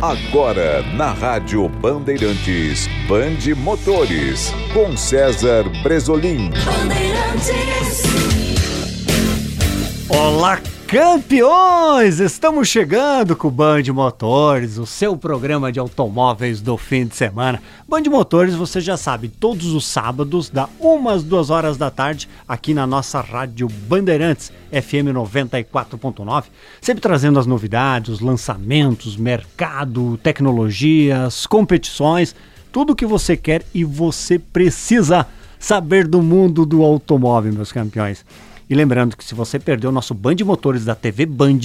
Agora, na Rádio Bandeirantes, Bande Motores, com César Bresolim. Olá, campeões! Estamos chegando com o Band Motores, o seu programa de automóveis do fim de semana. Band Motores, você já sabe, todos os sábados, da umas duas horas da tarde, aqui na nossa rádio Bandeirantes, FM 94.9, sempre trazendo as novidades, os lançamentos, mercado, tecnologias, competições, tudo o que você quer e você precisa saber do mundo do automóvel, meus campeões. E lembrando que se você perdeu o nosso Band Motores da TV Band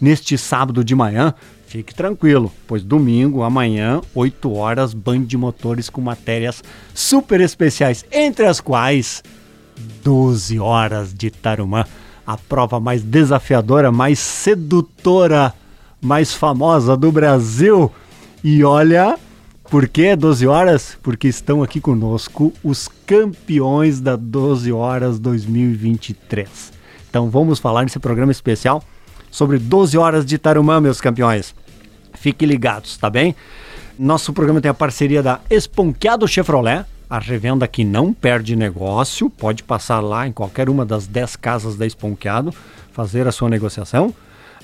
neste sábado de manhã, fique tranquilo, pois domingo, amanhã, 8 horas, Band Motores com matérias super especiais, entre as quais 12 horas de Tarumã, a prova mais desafiadora, mais sedutora, mais famosa do Brasil. E olha, por que 12 horas? Porque estão aqui conosco os campeões da 12 horas 2023. Então vamos falar nesse programa especial sobre 12 horas de Tarumã, meus campeões. Fiquem ligados, tá bem? Nosso programa tem a parceria da Esponqueado Chevrolet, a revenda que não perde negócio. Pode passar lá em qualquer uma das 10 casas da Esponqueado, fazer a sua negociação.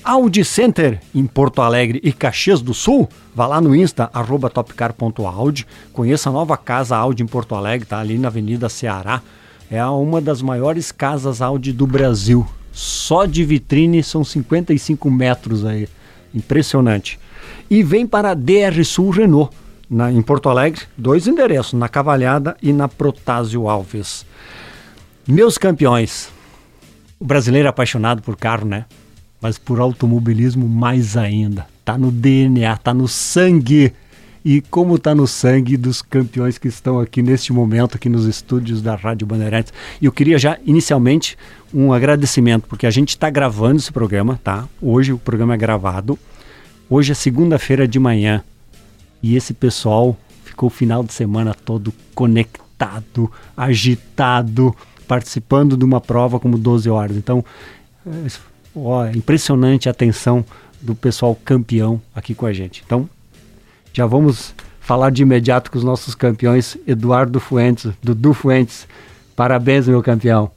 Audi Center em Porto Alegre e Caxias do Sul, vá lá no Insta, arroba topcar.audi, conheça a nova casa Audi em Porto Alegre, tá ali na Avenida Ceará. É uma das maiores casas Audi do Brasil. Só de vitrine são 55 metros aí. Impressionante. E vem para a DR Sul Renault, na, em Porto Alegre, dois endereços, na Cavalhada e na Protásio Alves. Meus campeões, o brasileiro é apaixonado por carro, né? Mas por automobilismo mais ainda. Tá no DNA, tá no sangue. E como tá no sangue dos campeões que estão aqui neste momento, aqui nos estúdios da Rádio Bandeirantes. E eu queria já, inicialmente, um agradecimento, porque a gente está gravando esse programa, tá? Hoje o programa é gravado. Hoje é segunda-feira de manhã. E esse pessoal ficou o final de semana todo conectado, agitado, participando de uma prova como 12 horas. Então, Ó, impressionante a atenção do pessoal campeão aqui com a gente. Então, já vamos falar de imediato com os nossos campeões, Eduardo Fuentes, Dudu Fuentes. Parabéns, meu campeão.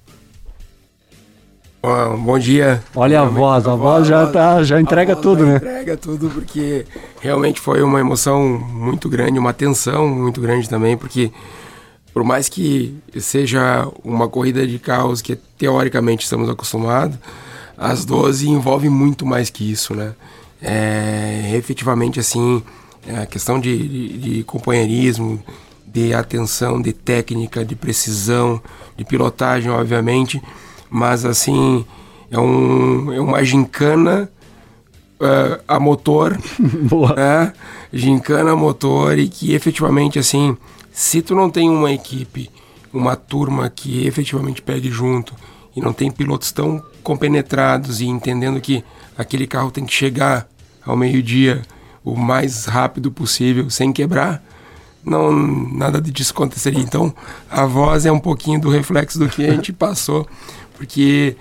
bom dia. Olha a voz, a, a voz, já, tá, já entrega tudo, né? Entrega tudo, porque realmente foi uma emoção muito grande, uma tensão muito grande também, porque por mais que seja uma corrida de carros que teoricamente estamos acostumados, as 12 envolve muito mais que isso, né? É, efetivamente, assim, é a questão de, de, de, companheirismo, de atenção, de técnica, de precisão, de pilotagem, obviamente, mas, assim, é, um, é uma gincana uh, a motor, Boa. né? Gincana a motor e que efetivamente, assim, se tu não tem uma equipe, uma turma que efetivamente pegue junto e não tem pilotos tão compenetrados e entendendo que aquele carro tem que chegar ao meio-dia o mais rápido possível, sem quebrar, não nada disso aconteceria. Então, a voz é um pouquinho do reflexo do que a gente passou, porque,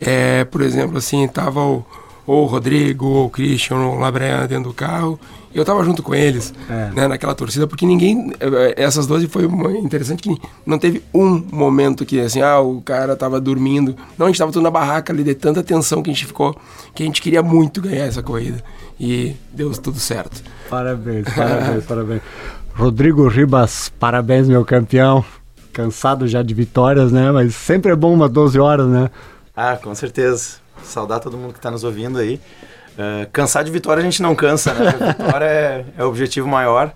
é, por exemplo, assim, tava o, ou o Rodrigo, ou o Christian, ou o Labrean dentro do carro, eu tava junto com eles, é. né, naquela torcida, porque ninguém. Eh, essas 12 foi interessante que não teve um momento que, assim, ah, o cara tava dormindo. Não, a gente tava tudo na barraca ali, de tanta tensão que a gente ficou, que a gente queria muito ganhar essa corrida. E deu tudo certo. Parabéns, parabéns, parabéns. Rodrigo Ribas, parabéns, meu campeão. Cansado já de vitórias, né? Mas sempre é bom umas 12 horas, né? Ah, com certeza. Saudar todo mundo que está nos ouvindo aí. Uh, cansar de vitória a gente não cansa, né? A vitória é, é o objetivo maior.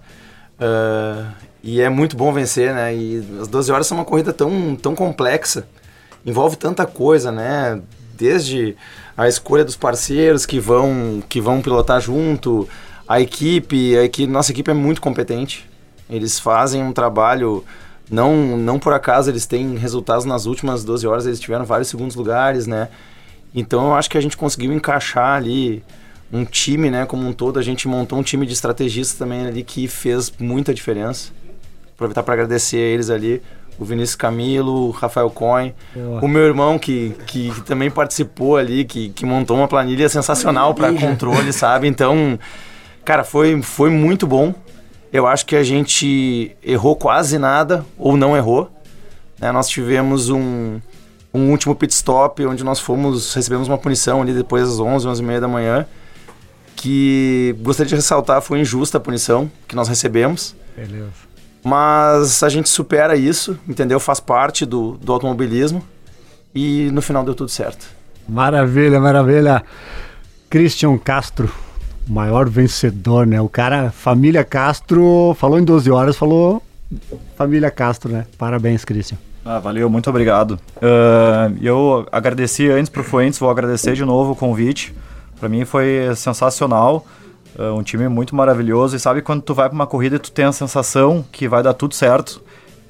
Uh, e é muito bom vencer, né? E as 12 horas são uma corrida tão, tão complexa. Envolve tanta coisa, né? Desde a escolha dos parceiros que vão, que vão pilotar junto, a equipe, a equipe, nossa equipe é muito competente. Eles fazem um trabalho, não, não por acaso eles têm resultados nas últimas 12 horas, eles tiveram vários segundos lugares, né? Então eu acho que a gente conseguiu encaixar ali um time, né, como um todo. A gente montou um time de estrategistas também ali que fez muita diferença. Aproveitar para agradecer a eles ali, o Vinícius Camilo, o Rafael Coin, o meu irmão que, que, que, também participou ali, que, que montou uma planilha sensacional para controle, sabe? Então, Cara, foi, foi muito bom. Eu acho que a gente errou quase nada, ou não errou. Né? Nós tivemos um, um último pit stop, onde nós fomos, recebemos uma punição ali depois das 11, 11 e meia da manhã, que gostaria de ressaltar, foi injusta a punição que nós recebemos. Beleza. Mas a gente supera isso, entendeu? Faz parte do, do automobilismo e no final deu tudo certo. Maravilha, maravilha. Christian Castro, maior vencedor, né? O cara, família Castro, falou em 12 horas, falou família Castro, né? Parabéns, Christian. Ah, valeu, muito obrigado. Uh, eu agradeci antes pro Fuentes, vou agradecer de novo o convite. Para mim foi sensacional, uh, um time muito maravilhoso. E sabe quando tu vai para uma corrida e tu tem a sensação que vai dar tudo certo?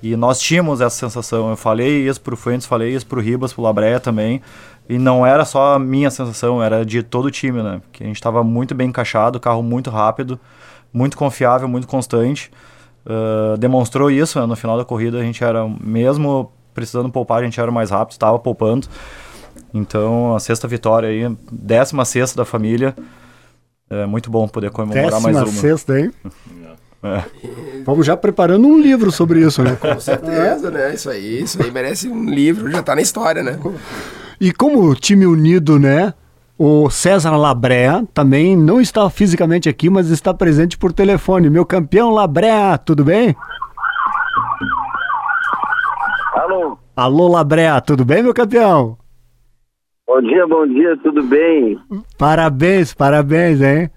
E nós tínhamos essa sensação. Eu falei isso pro Fuentes, falei isso pro Ribas, pro Labreia também. E não era só a minha sensação, era de todo o time, né? Que a gente estava muito bem encaixado, carro muito rápido, muito confiável, muito constante. Uh, demonstrou isso né? no final da corrida. A gente era, mesmo precisando poupar, a gente era mais rápido, estava poupando. Então, a sexta vitória aí, décima sexta da família. É muito bom poder comemorar décima mais uma. sexta, hein? É. Vamos já preparando um livro sobre isso, né? Com certeza, né? Isso aí, isso aí merece um livro, já tá na história, né? E como time unido, né? O César Labrea também não está fisicamente aqui, mas está presente por telefone. Meu campeão Labrea, tudo bem? Alô, Alô, Labrea, tudo bem, meu campeão? bom dia, bom dia, tudo bem? Parabéns, parabéns, hein?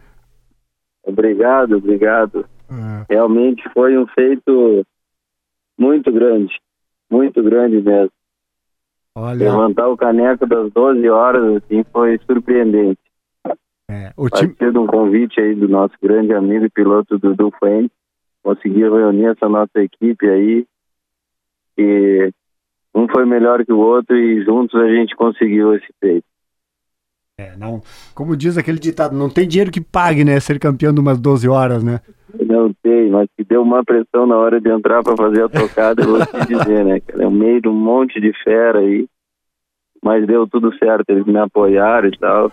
Obrigado, obrigado. É. Realmente foi um feito muito grande, muito grande mesmo. Olha, Levantar o caneco das 12 horas assim foi surpreendente. é, o time. de um convite aí do nosso grande amigo e piloto Dudu Fuentes, consegui reunir essa nossa equipe aí e um foi melhor que o outro e juntos a gente conseguiu esse feito. É, não, como diz aquele ditado, não tem dinheiro que pague, né? Ser campeão de umas 12 horas, né? Não tem, mas que deu uma pressão na hora de entrar para fazer a tocada, eu vou te dizer, né, cara? É um meio de um monte de fera aí. Mas deu tudo certo, eles me apoiaram e tal.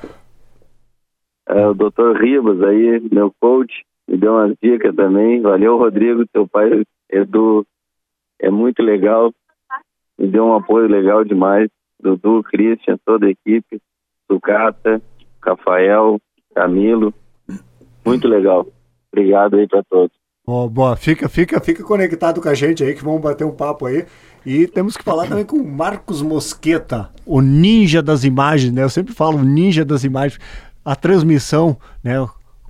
É, o doutor Ribas aí, meu coach, me deu umas dicas também. Valeu, Rodrigo, teu pai, Edu, é muito legal. Me deu um apoio legal demais. Dudu, Christian, toda a equipe. Sucata, Rafael, Camilo. Muito legal. Obrigado aí para todos. Ó, boa, fica, fica, fica conectado com a gente aí que vamos bater um papo aí. E temos que falar também com o Marcos Mosqueta, o ninja das imagens, né? Eu sempre falo ninja das imagens. A transmissão, né?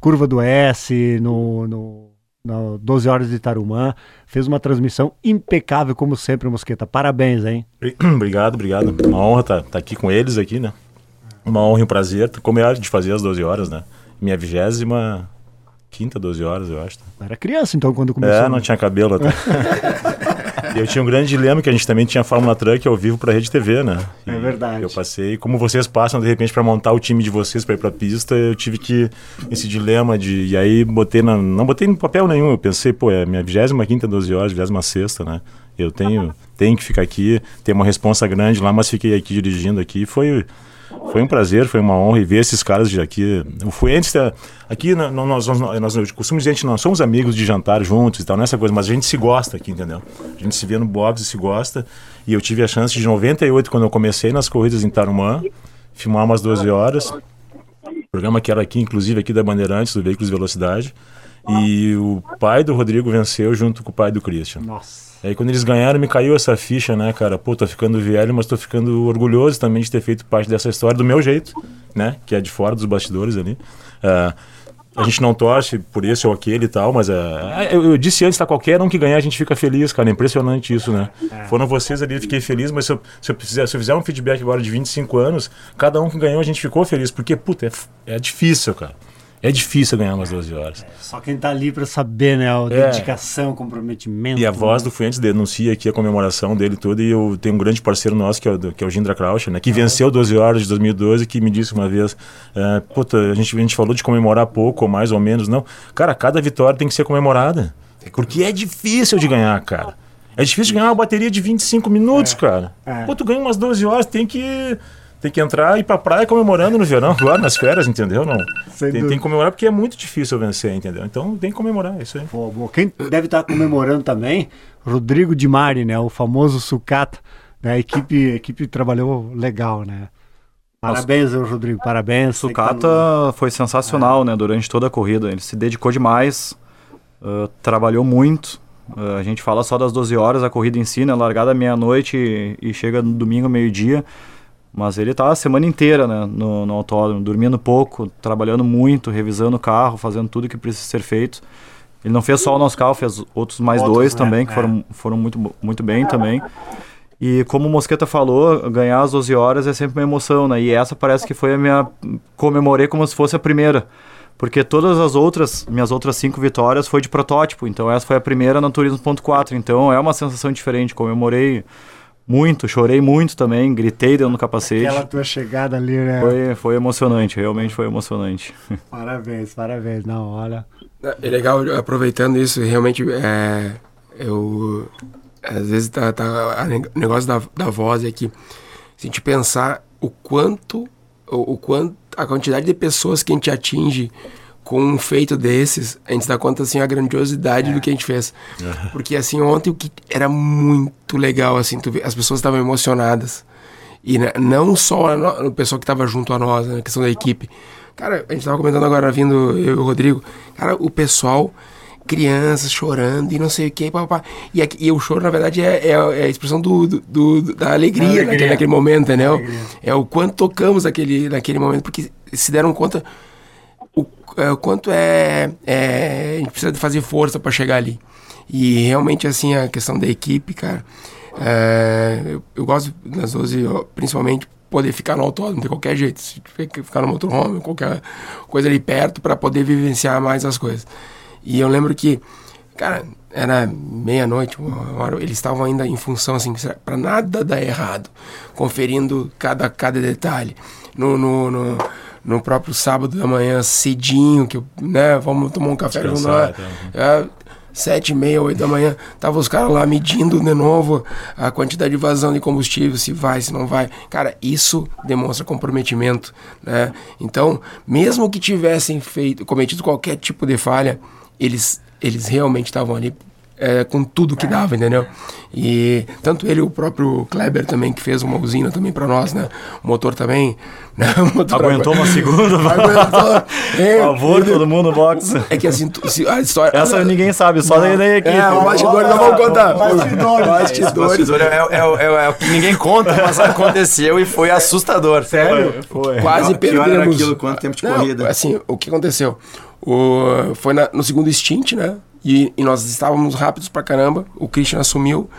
Curva do S no, no, no 12 horas de Tarumã, fez uma transmissão impecável como sempre, Mosqueta. Parabéns, hein? Obrigado, obrigado. Uma honra estar aqui com eles aqui, né? Uma honra e um prazer. Como é de fazer às 12 horas, né? Minha vigésima quinta, 12 horas, eu acho. Era criança então quando começou. É, não tinha cabelo até. E eu tinha um grande dilema que a gente também tinha Fórmula Truck ao vivo para Rede TV, né? E É verdade. Eu passei, como vocês passam de repente para montar o time de vocês para ir para pista, eu tive que esse dilema de e aí botei na, não botei no papel nenhum, eu pensei, pô, é minha 25ª 12 horas, 26ª, né? Eu tenho, tenho que ficar aqui, ter uma responsa grande lá, mas fiquei aqui dirigindo aqui, foi foi um prazer, foi uma honra ver esses caras de aqui. O Fuentes, aqui nós, nós, nós, eu costumo dizer, a gente não somos amigos de jantar juntos e tal, nessa coisa, mas a gente se gosta aqui, entendeu? A gente se vê no box e se gosta. E eu tive a chance de 98, quando eu comecei nas corridas em Tarumã, filmar umas 12 horas. Programa que era aqui, inclusive aqui da Bandeirantes, do Veículos de Velocidade. E o pai do Rodrigo venceu junto com o pai do Christian. Nossa. Aí quando eles ganharam, me caiu essa ficha, né, cara? Pô, tô ficando velho, mas tô ficando orgulhoso também de ter feito parte dessa história do meu jeito, né? Que é de fora dos bastidores ali. Ah, a gente não torce por esse ou aquele e tal, mas ah, eu, eu disse antes, tá? Qualquer um que ganhar, a gente fica feliz, cara. É impressionante isso, né? Foram vocês ali, eu fiquei feliz, mas se eu, se, eu fizer, se eu fizer um feedback agora de 25 anos, cada um que ganhou, a gente ficou feliz. Porque, puta, é, é difícil, cara. É difícil ganhar umas 12 horas. Só quem tá ali pra saber, né? A É. dedicação, comprometimento. E a voz do Fuentes denuncia aqui a comemoração dele tudo e eu tenho um grande parceiro nosso que é o, que é o Gindra Croucher, né, que venceu 12 horas de 2012 que me disse uma vez, é, puta, a gente, a gente falou de comemorar pouco ou mais ou menos, não. Cara, cada vitória tem que ser comemorada. Porque é difícil de ganhar, cara. É difícil de ganhar uma bateria de 25 minutos, cara. é. Pô, tu ganha umas 12 horas, tem que tem que entrar e ir pra praia comemorando no verão, agora nas férias, entendeu? Não. Sem Tem, tem que comemorar porque é muito difícil vencer, entendeu? Então tem que comemorar, é isso aí. Pô, boa. Quem deve estar comemorando também, Rodrigo Di Mari, né? O famoso sucata. Né? A equipe, a equipe trabalhou legal, né? Parabéns, Rodrigo, parabéns. Que tá Sucata foi sensacional, né, durante toda a corrida. Ele se dedicou demais, uh, trabalhou muito. Uh, a gente fala só das 12 horas, a corrida em si, né, largada meia-noite e, e chega no domingo, meio-dia. Mas ele tá a semana inteira né, no, no autódromo, dormindo pouco, trabalhando muito, revisando o carro, fazendo tudo que precisa ser feito. Ele não fez só o nosso carro, fez outros mais Outros, dois né? também, que É. foram, foram muito, muito bem também. E como o Mosqueta falou, ganhar às 12 horas é sempre uma emoção, né? E essa parece que foi a minha. Comemorei como se fosse a primeira. Porque todas as outras, minhas outras cinco vitórias foi de protótipo. Então essa foi a primeira na Turismo.4. Então é uma sensação diferente. Comemorei muito, chorei muito também, gritei dentro do capacete. Aquela tua chegada ali, né? Foi, foi emocionante, realmente foi emocionante. Parabéns, parabéns. Não, olha. É legal, aproveitando isso, realmente, é, eu, às vezes, tá, tá, o negócio da, da voz é que, se a gente pensar o quanto, o, o quanto, a quantidade de pessoas que a gente atinge com um feito desses, a gente dá conta, assim, a grandiosidade do que a gente fez. Porque, assim, ontem o que era muito legal, assim, vê, as pessoas estavam emocionadas. E né, não só o pessoal que estava junto a nós, né, a questão da equipe. Cara, a gente tava comentando agora, vindo eu e o Rodrigo. Cara, o pessoal, crianças chorando e não sei o que, papá. E, aqui- e o choro, na verdade, é, é, é a expressão do, do- do- da alegria, alegria. Naquele, naquele momento, entendeu? É o quanto tocamos naquele, naquele momento, porque se deram conta é, quanto é, é, A gente precisa fazer força para chegar ali. E realmente, assim, a questão da equipe, cara. é, eu, eu gosto nas 12, ó, principalmente, poder ficar no autódromo de qualquer jeito. Se tiver que ficar no motorhome, qualquer coisa ali perto, para poder vivenciar mais as coisas. E eu lembro que, cara, era meia-noite, uma hora, eles estavam ainda em função, assim, para nada dar errado, conferindo cada, cada detalhe. No, no, no, no próprio sábado da manhã, cedinho, que, eu, né, vamos tomar um café, vamos lá. É, sete e meia, oito da manhã, tava os caras lá medindo de novo a quantidade de vazão de combustível, se vai, se não vai. Cara, isso demonstra comprometimento, né? Então, mesmo que tivessem feito, cometido qualquer tipo de falha, eles, eles realmente estavam ali é, com tudo que dava, entendeu? E tanto ele, o próprio Kleber também, que fez uma usina também para nós, né? O motor também, né? O motor Aguentou uma segunda, Aguentou. É, Por favor, ele- todo mundo no box. É que assim, a história... Essa ninguém sabe, só daí da equipe. É, o bastidor não vamos contar. Bastidores. Bastidores. Bastidor é, é, é, é o que ninguém conta, mas aconteceu e foi assustador. Sério? Foi. Quase Que hora era perdemos. aquilo? Quanto tempo de Não, corrida? Assim, o que aconteceu? O, foi na- no segundo stint, né? E, e nós estávamos rápidos pra caramba. O Christian assumiu.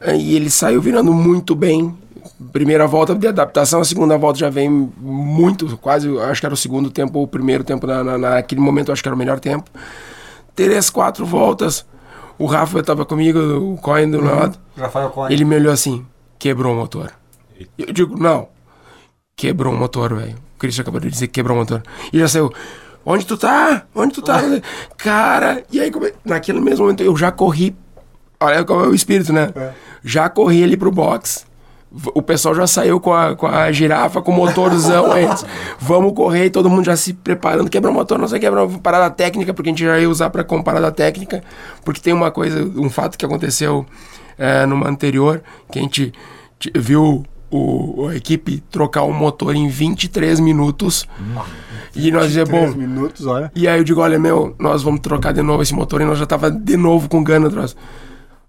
eh, E ele saiu virando muito bem. Primeira volta de adaptação, a segunda volta já vem muito, quase, acho que era o segundo tempo ou o primeiro tempo. Na, na- naquele momento, acho que era o melhor tempo. Três, quatro voltas. O Rafa estava comigo, o Coin do lado. Rafael Cohen. Ele me olhou assim, quebrou o motor. Eu digo, não, quebrou o motor, velho. O Christian acabou de dizer que quebrou o motor. E já saiu, onde tu tá? Onde tu tá? Cara, e aí, come- naquele mesmo momento, eu já corri. Olha qual é o espírito, né? Já corri ali pro box. O pessoal já saiu com a, com a girafa, com o motorzão antes. Vamos correr e todo mundo já se preparando. Quebrar o motor, não sei quebrar parada técnica, porque a gente já ia usar para com parada técnica. Porque tem uma coisa, um fato que aconteceu é, numa anterior, que a gente viu o, a equipe trocar o motor em 23 minutos. E nós dizia, bom, minutos, olha. e aí eu digo, olha, meu, nós vamos trocar de novo esse motor e nós já tava de novo com gana atrás.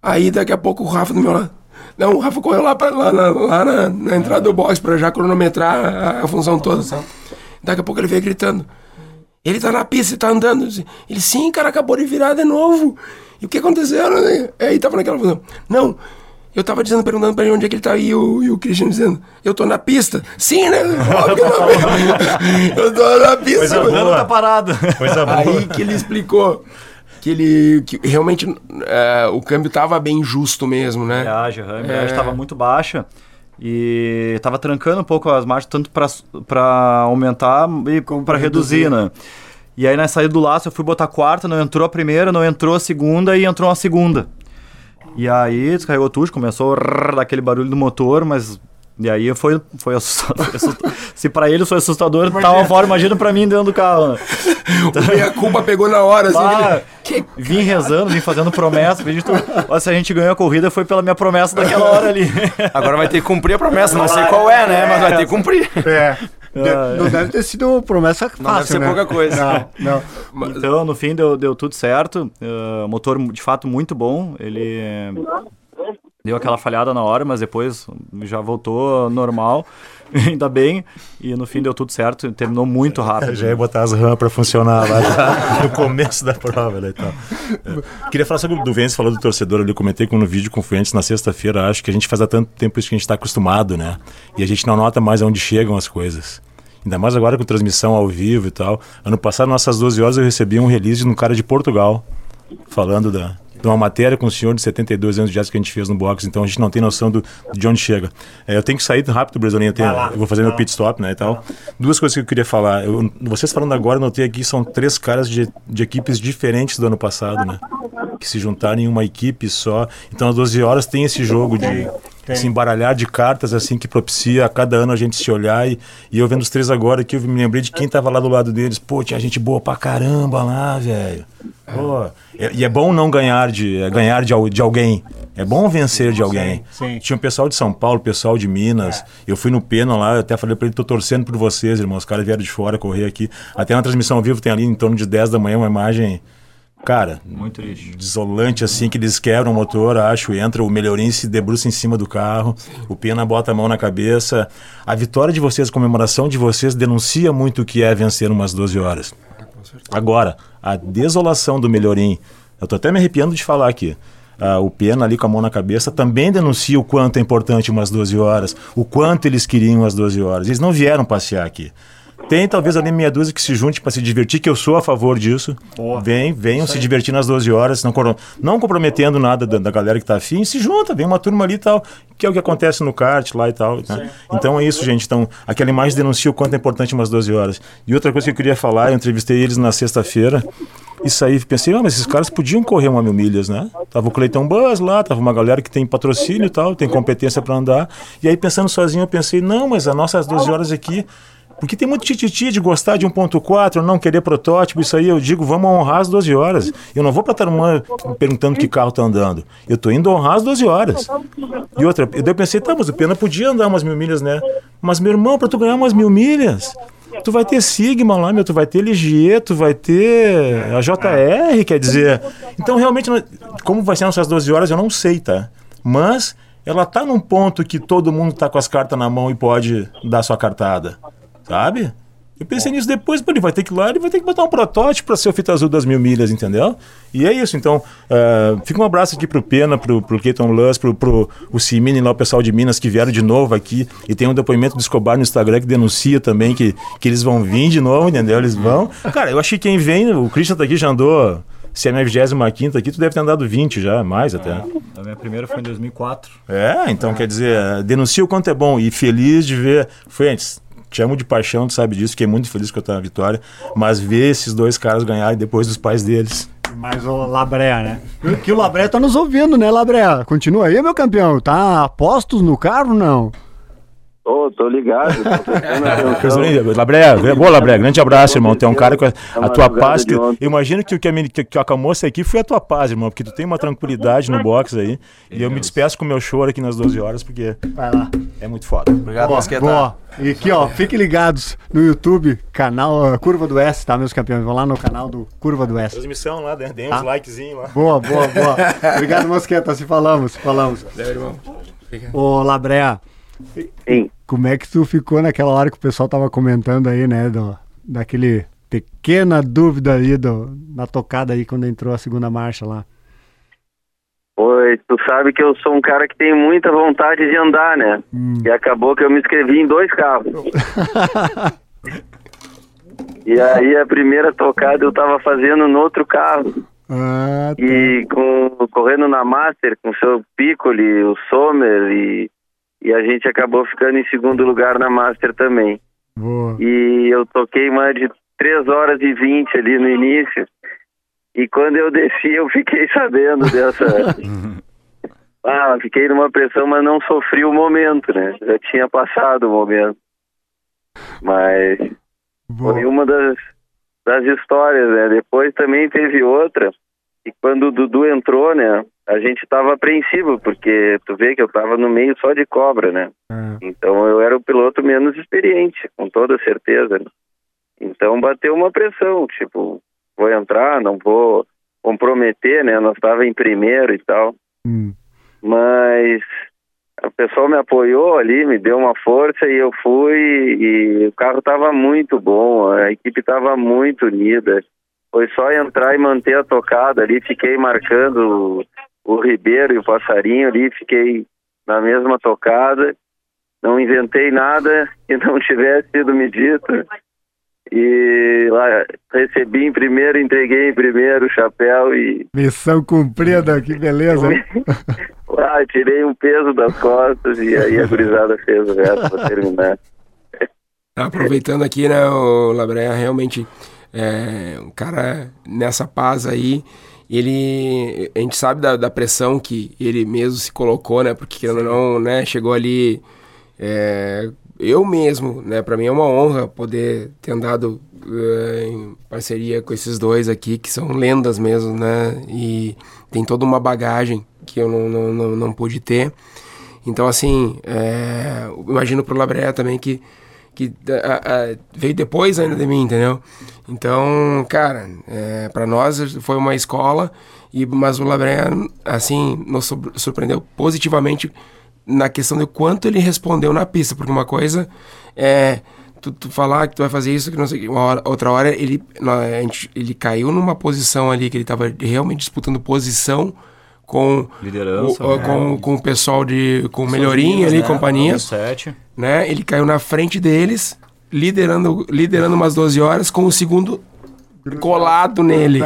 Aí daqui a pouco o Rafa do meu lado. Não, o Rafa correu lá, pra, lá, na, lá na, na entrada do box pra já cronometrar a, a função toda. Daqui a pouco ele veio gritando. Ele tá na pista, ele tá andando. Ele, sim, cara, acabou de virar de novo. E o que aconteceu? Aí tava naquela função. Não, eu tava dizendo, perguntando pra ele onde é que ele tá. E o, e o Christian dizendo, eu tô na pista. Sim, né? Óbvio que eu tô- na pista. Coisa mas- boa. Tá parado. Coisa boa. Aí que ele explicou que ele que realmente é, o câmbio tava bem justo mesmo, né? Embreagem, a embreagem estava muito baixa e estava trancando um pouco as marchas, tanto para aumentar e Como para pra reduzir, reduzir. né? E aí na saída do laço eu fui botar a quarta, não entrou a primeira, não entrou a segunda e entrou a segunda. E aí descarregou tudo, começou a rrr, dar aquele barulho do motor, mas E aí foi, foi assustador. Se pra ele foi assustador, tava fora, imagina pra mim dentro do carro. Né? O meia culpa pegou na hora, assim. Ah, que- vim rezando, vim fazendo promessa. Ó, se a gente ganhou a corrida, foi pela minha promessa daquela hora ali. Agora vai ter que cumprir a promessa, não sei qual é, né? Mas vai ter que cumprir. É. De- não deve ter sido promessa fácil, Não deve ser né? pouca coisa. Não, não. Então, no fim, deu, deu tudo certo. Uh, motor, de fato, muito bom. Ele eh, deu aquela falhada na hora, mas depois já voltou normal. Ainda bem. E no fim deu tudo certo. Terminou muito rápido. Já ia botar as RAM pra funcionar lá no começo da prova né, e tal. É. Queria falar sobre o do Vence, falou do torcedor ali, comentei com no vídeo com Fuentes na sexta-feira, acho que a gente faz há tanto tempo isso que a gente está acostumado, né? E a gente não nota mais aonde chegam as coisas. Ainda mais agora com transmissão ao vivo e tal. Ano passado, nossas 12 horas, eu recebi um release de um cara de Portugal, falando da, de uma matéria com um senhor de 72 anos de idade que a gente fez no box, então a gente não tem noção do, de onde chega. É, eu tenho que sair rápido, Brasilinho, eu, tenho, eu vou fazer meu pit stop, né, e tal. Duas coisas que eu queria falar. Eu- vocês falando agora, eu notei aqui, são três caras de, de equipes diferentes do ano passado, né? Que se juntaram em uma equipe só. Então, às 12 horas tem esse jogo de se embaralhar de cartas, assim, que propicia a cada ano a gente se olhar. E, e eu vendo os três agora aqui, eu me lembrei de quem tava lá do lado deles. Pô, tinha gente boa pra caramba lá, velho. É- e é bom não ganhar de, é ganhar de, de alguém. É bom vencer de alguém. sim. Tinha o pessoal de São Paulo, pessoal de Minas. Eu fui no Pena lá, eu até falei pra ele, tô torcendo por vocês, irmãos. Os caras vieram de fora correr aqui. Até na transmissão ao vivo tem ali em torno de 10 da manhã uma imagem. Cara, Muito triste. desolante assim, que eles quebram o motor, acho, entra o melhorinho se debruça em cima do carro, o Pena bota a mão na cabeça. A vitória de vocês, a comemoração de vocês denuncia muito o que é vencer umas 12 horas. Agora, a desolação do melhorim, eu tô até me arrepiando de falar aqui. Ah, o Pena ali com a mão na cabeça também denuncia o quanto é importante umas 12 horas, o quanto eles queriam as 12 horas. Eles não vieram passear aqui. Tem talvez ali meia dúzia que se junte para se divertir, que eu sou a favor disso. Vem, venham se divertir nas 12 horas, não, não comprometendo nada da, da galera que tá afim, se junta, vem uma turma ali e tal, que é o que acontece no kart lá e tal. né? Então é isso, gente. Então, aquela imagem denuncia o quanto é importante umas 12 horas. E outra coisa que eu queria falar, eu entrevistei eles na sexta-feira. Isso aí, pensei, ah, mas esses caras podiam correr uma mil milhas, né? Tava o Cleiton Buzz lá, tava uma galera que tem patrocínio e tal, tem competência para andar. E aí, pensando sozinho, eu pensei, não, mas as nossas 12 horas aqui. Porque tem muito tititi de gostar de 1.4, não querer protótipo, isso aí eu digo, vamos honrar as 12 horas. Eu não vou pra Tarumã perguntando que carro tá andando. Eu tô indo honrar as 12 horas. E outra, eu daí pensei, tá, mas o Pena podia andar umas mil milhas, né? Mas, meu irmão, pra tu ganhar umas mil milhas, tu vai ter Sigma lá, meu, tu vai ter Ligier, tu vai ter a JR, quer dizer. Então, realmente, como vai ser nessas 12 horas, eu não sei, tá? Mas ela tá num ponto que todo mundo tá com as cartas na mão e pode dar sua cartada, sabe? Eu pensei nisso depois, ele vai ter que ir lá, ele vai ter que botar um protótipo para ser o fita azul das mil milhas, entendeu? E é isso, então, eh, fica um abraço aqui pro Pena, pro, pro Keaton Luz, pro, pro o Cimini lá, o pessoal de Minas que vieram de novo aqui, e tem um depoimento do Escobar no Instagram que denuncia também que, que eles vão vir de novo, entendeu? Eles vão. Cara, eu achei que quem vem, o Christian tá aqui, já andou, se é minha 25 aqui, tu deve ter andado 20 já, mais até. A minha primeira foi em 2004. É, então quer dizer, denuncia o quanto é bom e feliz de ver. Fuentes, te amo de paixão, tu sabe disso, fiquei muito feliz com a tua vitória, mas ver esses dois caras ganharem depois dos pais deles. Mas o Labré, né? Que o Labré tá nos ouvindo, né, Labré? Continua aí, meu campeão. Tá a postos no carro, não? Ô, tô ligado. tô Labré, boa Labré, grande abraço, irmão. É um cara com a, a uma tua paz. Que, imagino que o que, a, que, que acalmou isso aqui foi a tua paz, irmão, porque tu tem uma tranquilidade no box aí. E eu me despeço com o meu choro aqui nas 12 horas, porque Vai lá. É muito foda. Obrigado, Mosqueta. Boa. E aqui, ó, fiquem ligados no YouTube, canal ah, Curva do S, tá, meus campeões? Vão lá no canal do Curva do S. Transmissão lá, dei Tá. uns likezinhos lá. Boa, boa, boa. Obrigado, Mosqueta. Se falamos, se falamos. Valeu, irmão. Ô, Labré, Sim. como é que tu ficou naquela hora que o pessoal tava comentando aí, né, do, daquele pequena dúvida aí do, na tocada aí quando entrou a segunda marcha lá? Tu sabe que eu sou um cara que tem muita vontade de andar, né? E acabou que eu me inscrevi em dois carros. e aí a primeira tocada eu tava fazendo no outro carro. Ah, tá. E com, correndo na Master com o seu Piccoli, o Sommer e, e a gente acabou ficando em segundo lugar na Master também. Boa. E eu toquei mais de 3 horas e 20 ali no início. E quando eu desci, eu fiquei sabendo dessa. Ah, fiquei numa pressão, mas não sofri o momento, né? Já tinha passado o momento. Mas foi uma das, das histórias, né? Depois também teve outra, e quando o Dudu entrou, né? A gente tava apreensivo, porque tu vê que eu tava no meio só de cobra, né? Então eu era o piloto menos experiente, com toda certeza. né? Então bateu uma pressão, tipo, vou entrar, não vou comprometer, né? Nós estava em primeiro e tal. Hum. Mas o pessoal me apoiou ali, me deu uma força e eu fui e o carro estava muito bom, a equipe estava muito unida. Foi só entrar e manter a tocada ali, fiquei marcando o, o Ribeiro e o Passarinho ali, fiquei na mesma tocada, não inventei nada que não tivesse sido me dito. E lá recebi em primeiro, entreguei em primeiro o chapéu e Missão cumprida, que beleza. lá tirei um peso das costas e aí a gurizada fez o resto para terminar. Aproveitando aqui, né, o Labreia realmente é um cara nessa paz aí. Ele, a gente sabe da, da pressão que ele mesmo se colocou, né? Porque ou não, né? Chegou ali. é, eu mesmo, né? Para mim é uma honra poder ter andado é, em parceria com esses dois aqui, que são lendas mesmo, né? E tem toda uma bagagem que eu não, não, não, não pude ter. Então, assim, é, imagino pro Labreia também que que a- a- veio depois ainda de mim, entendeu? Então, cara, é, para nós foi uma escola, e, mas o Labreia, assim, nos sur- surpreendeu positivamente na questão de quanto ele respondeu na pista, porque uma coisa é tu, tu falar que tu vai fazer isso, que não sei o que, uma hora, outra hora ele, nó- a gente- ele caiu numa posição ali que ele estava realmente disputando posição com Liderança, o, né? com, com o pessoal de com melhorinha ali, né? companhia Sete. né? Ele caiu na frente deles, liderando, liderando umas 12 horas, com o segundo colado nele.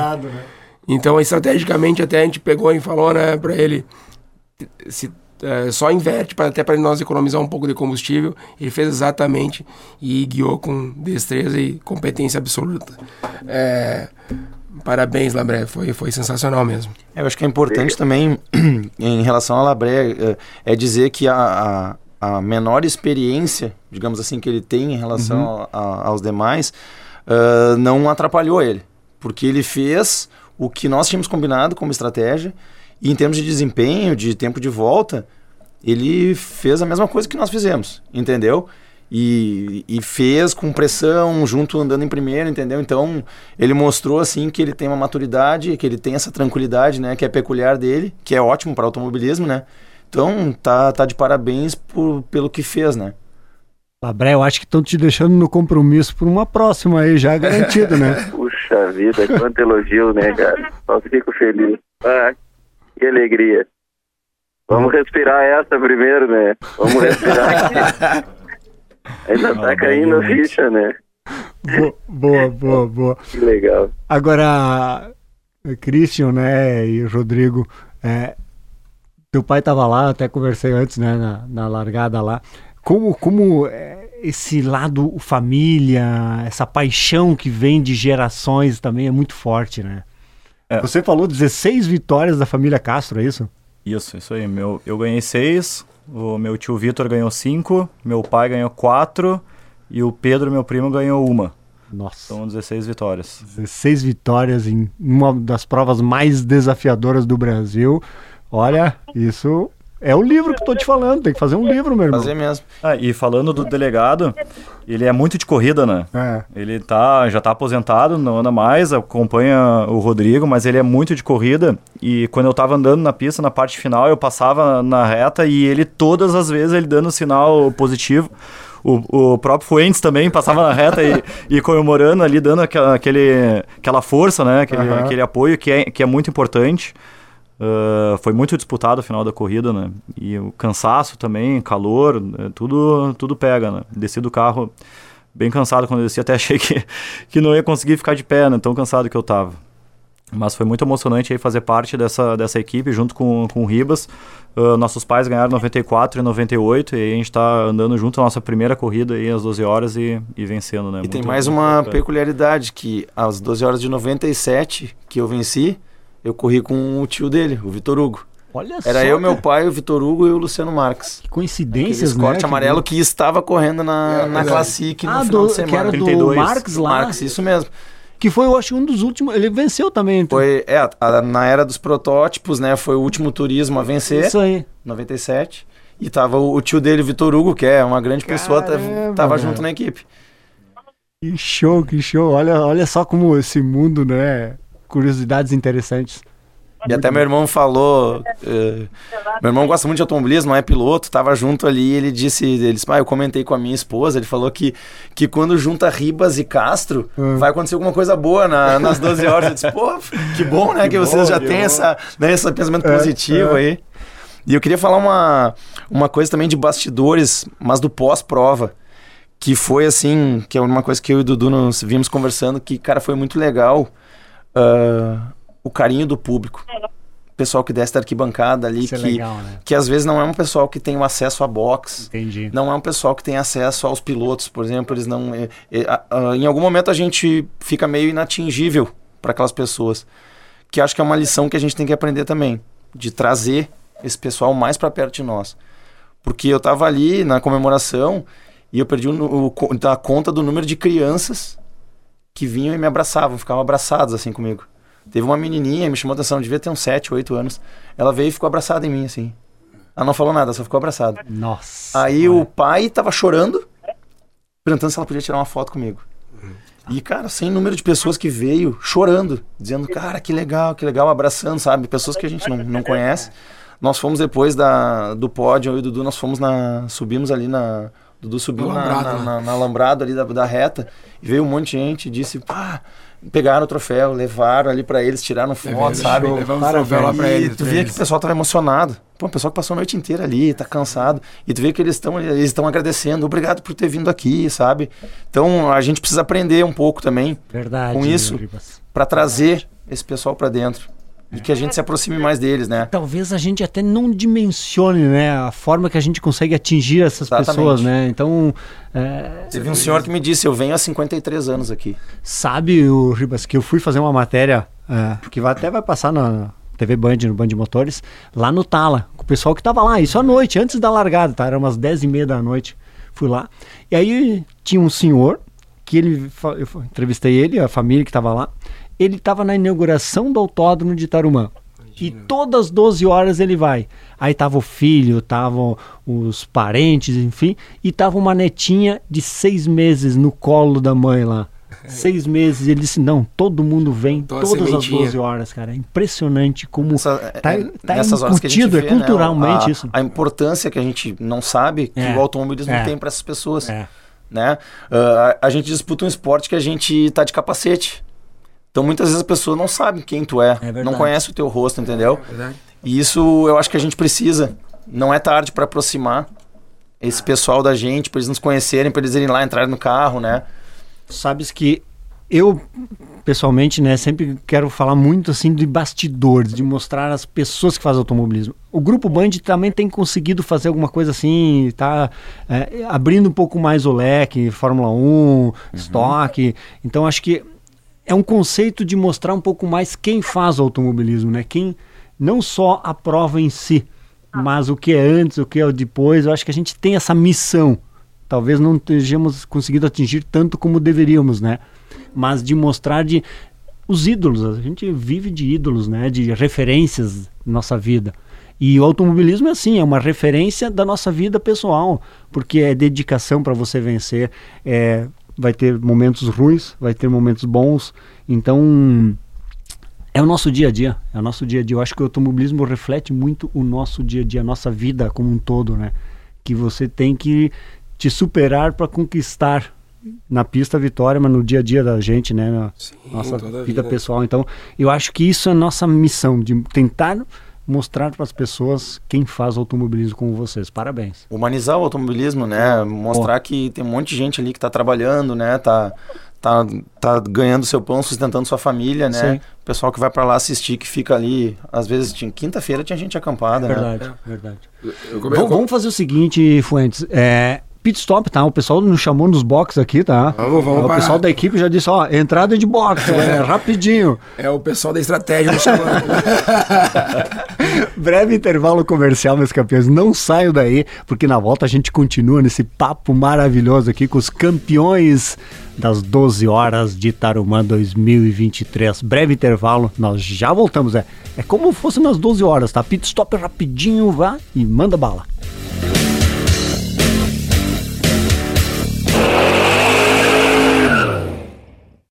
Então, estrategicamente, até a gente pegou e falou, né, pra ele, se, é, só inverte, pra, até para nós economizar um pouco de combustível. Ele fez exatamente e guiou com destreza e competência absoluta. É, parabéns, Labré, foi, foi sensacional mesmo. Eu acho que é importante também, em relação à Labré, eh, é dizer que a, a, a menor experiência, digamos assim, que ele tem em relação a- a- aos demais, ah, não atrapalhou ele. Porque ele fez o que nós tínhamos combinado como estratégia, e em termos de desempenho, de tempo de volta, ele fez a mesma coisa que nós fizemos, entendeu? E, e fez com pressão, junto andando em primeiro, entendeu? Então, ele mostrou assim que ele tem uma maturidade, que ele tem essa tranquilidade, né, que é peculiar dele, que é ótimo para automobilismo, né? Então, tá, tá de parabéns por, pelo que fez, né? Labré, eu acho que estão te deixando no compromisso por uma próxima aí, já garantido, né? Puxa vida, quanto elogio, né, cara? Só fico feliz. Ah, que alegria. Vamos respirar essa primeiro, né? Vamos respirar aqui. Ainda tá caindo a ficha, né? Bo- boa, boa, boa. Que legal. Agora, Christian, né, e o Rodrigo, é, teu pai estava lá, até conversei antes, né, na, na largada lá. Como, como é, esse lado família, essa paixão que vem de gerações também é muito forte, né? É. Você falou 16 vitórias da família Castro, é isso? Isso, isso aí. Meu, eu ganhei seis, o meu tio Vitor ganhou cinco, meu pai ganhou quatro e o Pedro, meu primo, ganhou uma. Nossa, São 16 vitórias. 16 vitórias em uma das provas mais desafiadoras do Brasil. Olha, isso é o livro que eu tô te falando, tem que fazer um livro, meu irmão. Fazer mesmo. Ah, e falando do delegado, ele é muito de corrida, né? É. Ele tá, já tá aposentado, não anda mais, acompanha o Rodrigo, mas ele é muito de corrida. E quando eu tava andando na pista, na parte final, eu passava na reta e ele, todas as vezes, ele dando sinal positivo. O, o próprio Fuentes também passava na reta e, e comemorando ali, dando aquela, aquele, aquela força, né? Aquele, Aham. aquele apoio que é, que é muito importante. Ah, foi muito disputado o final da corrida, né? E o cansaço também, calor, né? tudo, tudo pega, né? Desci do carro bem cansado quando eu desci, até achei que, que não ia conseguir ficar de pé, né? Tão cansado que eu tava. Mas foi muito emocionante aí fazer parte dessa, dessa equipe junto com, com o Ribas. Ah, nossos pais ganharam 94 e 98 e a gente tá andando junto a nossa primeira corrida aí às 12 horas e, e vencendo, né? E tem Muito- mais muito uma bacana. peculiaridade, que às 12 horas de 97 que eu venci, eu corri com o tio dele, o Vitor Hugo. Olha Era só, eu, meu pai, o Vitor Hugo e o Luciano Marques. Que coincidências, Aquele né? corte amarelo que estava correndo na, É na. Classic no Ah, final do, de que era semana. do 32. Marx lá. Marques, isso mesmo. Que foi, eu acho, um dos últimos. Ele venceu também. então. Foi, é, a- na era dos protótipos, né? Foi o último turismo a vencer, Isso aí. 97. E tava o, o tio dele, Vitor Hugo, que é uma grande pessoa, tava, Caramba, tava velho. junto na equipe. Que show, que show. Olha, olha só como esse mundo, né? Curiosidades interessantes. E até meu irmão falou. eh, meu irmão gosta muito de automobilismo, não é piloto, tava junto ali. Ele disse: ele disse, "Ah, eu comentei com a minha esposa. Ele falou que, que quando junta Ribas e Castro, Hum. vai acontecer alguma coisa boa na- nas 12 horas. Eu disse: pô, que bom, né? Que, vocês já têm essa, né, esse pensamento É, positivo aí. E eu queria falar uma, uma coisa também de bastidores, mas do pós-prova. Que foi assim, que é uma coisa que eu e o Dudu nos vimos conversando, que, cara, foi muito legal. Ah, o carinho do público. O pessoal que desce da arquibancada ali, Isso é que, legal, né? que às vezes não é um pessoal que tem o acesso a box. Entendi. Não é um pessoal que tem acesso aos pilotos, por exemplo, eles não. é- é- a- em algum momento a gente fica meio inatingível para aquelas pessoas. Que acho que é uma lição que a gente tem que aprender também, de trazer esse pessoal mais para perto de nós. Porque eu tava ali na comemoração e eu perdi o, o, conta do número de crianças que vinham e me abraçavam, ficavam abraçados assim comigo. Teve uma menininha, me chamou a atenção, devia ter uns 7, 8 anos. Ela veio e ficou abraçada em mim, assim. Ela não falou nada, só ficou abraçada. Nossa. Aí o pai tava chorando, perguntando se ela podia tirar uma foto comigo. E, cara, sem número de pessoas que veio chorando, dizendo, cara, que legal, que legal, abraçando, sabe? Pessoas que a gente não, não conhece. Nós fomos depois da, do pódio, eu e o Dudu, nós fomos na. Subimos ali na. Dudu subiu na, alambrado, na, né? na- na alambrado ali da, da reta e veio um monte de gente e disse, pá, pegaram o troféu, levaram ali pra eles, tiraram foto, sabe? Levamos o troféu lá pra E ele. tu via que o pessoal tava emocionado. Pô, o pessoal que passou a noite inteira ali, tá cansado. E tu vê que eles estão eles estão agradecendo. Obrigado por ter vindo aqui, sabe? Então a gente precisa aprender um pouco também Verdade. com isso. Pra trazer esse pessoal pra dentro. E que a gente se aproxime mais deles, né? Talvez a gente até não dimensione, né, a forma que a gente consegue atingir essas Exatamente. pessoas, né? Então, é, Teve um senhor que me disse, eu venho há 53 anos aqui. sabe, o Ribas, que eu fui fazer uma matéria é, que vai, até vai passar na TV Band, no Band de Motores, lá no Tala, com o pessoal que tava lá, isso à noite, antes da largada, tá? Era umas 10 e meia da noite. Fui lá. E aí tinha um senhor que ele, eu entrevistei ele, a família que tava lá. Ele tava na inauguração do autódromo de Tarumã. E todas as 12 horas ele vai. Aí tava o filho, estavam os parentes, enfim, e tava uma netinha de seis meses no colo da mãe lá. Seis meses. Ele disse: Não, todo mundo vem Toda todas as sementinha. 12 horas, cara. É impressionante como Essa- tá, é- tá nessas horas que a gente incutido, vê, é culturalmente né, a, isso. A importância que a gente não sabe que É. o automobilismo É. tem para essas pessoas. É. né? Ah, a, a gente disputa um esporte que a gente tá de capacete. Então muitas vezes a pessoa não sabe quem tu é, verdade. não conhece o teu rosto, entendeu? Verdade. E isso eu acho que a gente precisa. Não é tarde para aproximar esse pessoal da gente, para eles nos conhecerem, para eles irem lá entrarem no carro, né? Sabes que eu, pessoalmente, né, sempre quero falar muito assim de bastidores, de mostrar as pessoas que fazem automobilismo. O Grupo Band também tem conseguido fazer alguma coisa assim, tá é, abrindo um pouco mais o leque, Fórmula 1, estoque. Então acho que é um conceito de mostrar um pouco mais quem faz o automobilismo, né? Quem não só a prova em si, mas o que é antes, o que é depois. Eu acho que a gente tem essa missão. Talvez não tenhamos conseguido atingir tanto como deveríamos, né? Mas de mostrar de os ídolos. A gente vive de ídolos, né? De referências na nossa vida. E o automobilismo é assim, é uma referência da nossa vida pessoal, porque é dedicação para você vencer, é, vai ter momentos ruins, vai ter momentos bons. Então, é o nosso dia a dia, é o nosso dia a dia. Eu acho que o automobilismo reflete muito o nosso dia a dia, a nossa vida como um todo, né? Que você tem que te superar para conquistar na pista a vitória, mas no dia a dia da gente, né? Na Sim, nossa vida vida. pessoal. Então, eu acho que isso é a nossa missão, de tentar mostrar para as pessoas quem faz automobilismo como vocês. Parabéns. Humanizar o automobilismo, né? Mostrar que tem um monte de gente ali que tá trabalhando, né? Tá, tá, tá ganhando seu pão, sustentando sua família, né? Sim. O pessoal que vai para lá assistir, que fica ali, às vezes, tinha- quinta-feira tinha gente acampada, né? Verdade, verdade. Eu come- Vamos, vamos fazer o seguinte, Fuentes. É, pit stop, tá? O pessoal nos chamou nos box aqui, tá? Vamos, vamos O parar. pessoal da equipe já disse, ó, entrada de box, é, rapidinho. É o pessoal da estratégia me chamando. Breve intervalo comercial, meus campeões. Não saiam daí, porque na volta a gente continua nesse papo maravilhoso aqui com os campeões das 12 horas de Tarumã 2023. Breve intervalo, nós já voltamos. É, é como fosse nas 12 horas, tá? Pit stop rapidinho, vá e manda bala.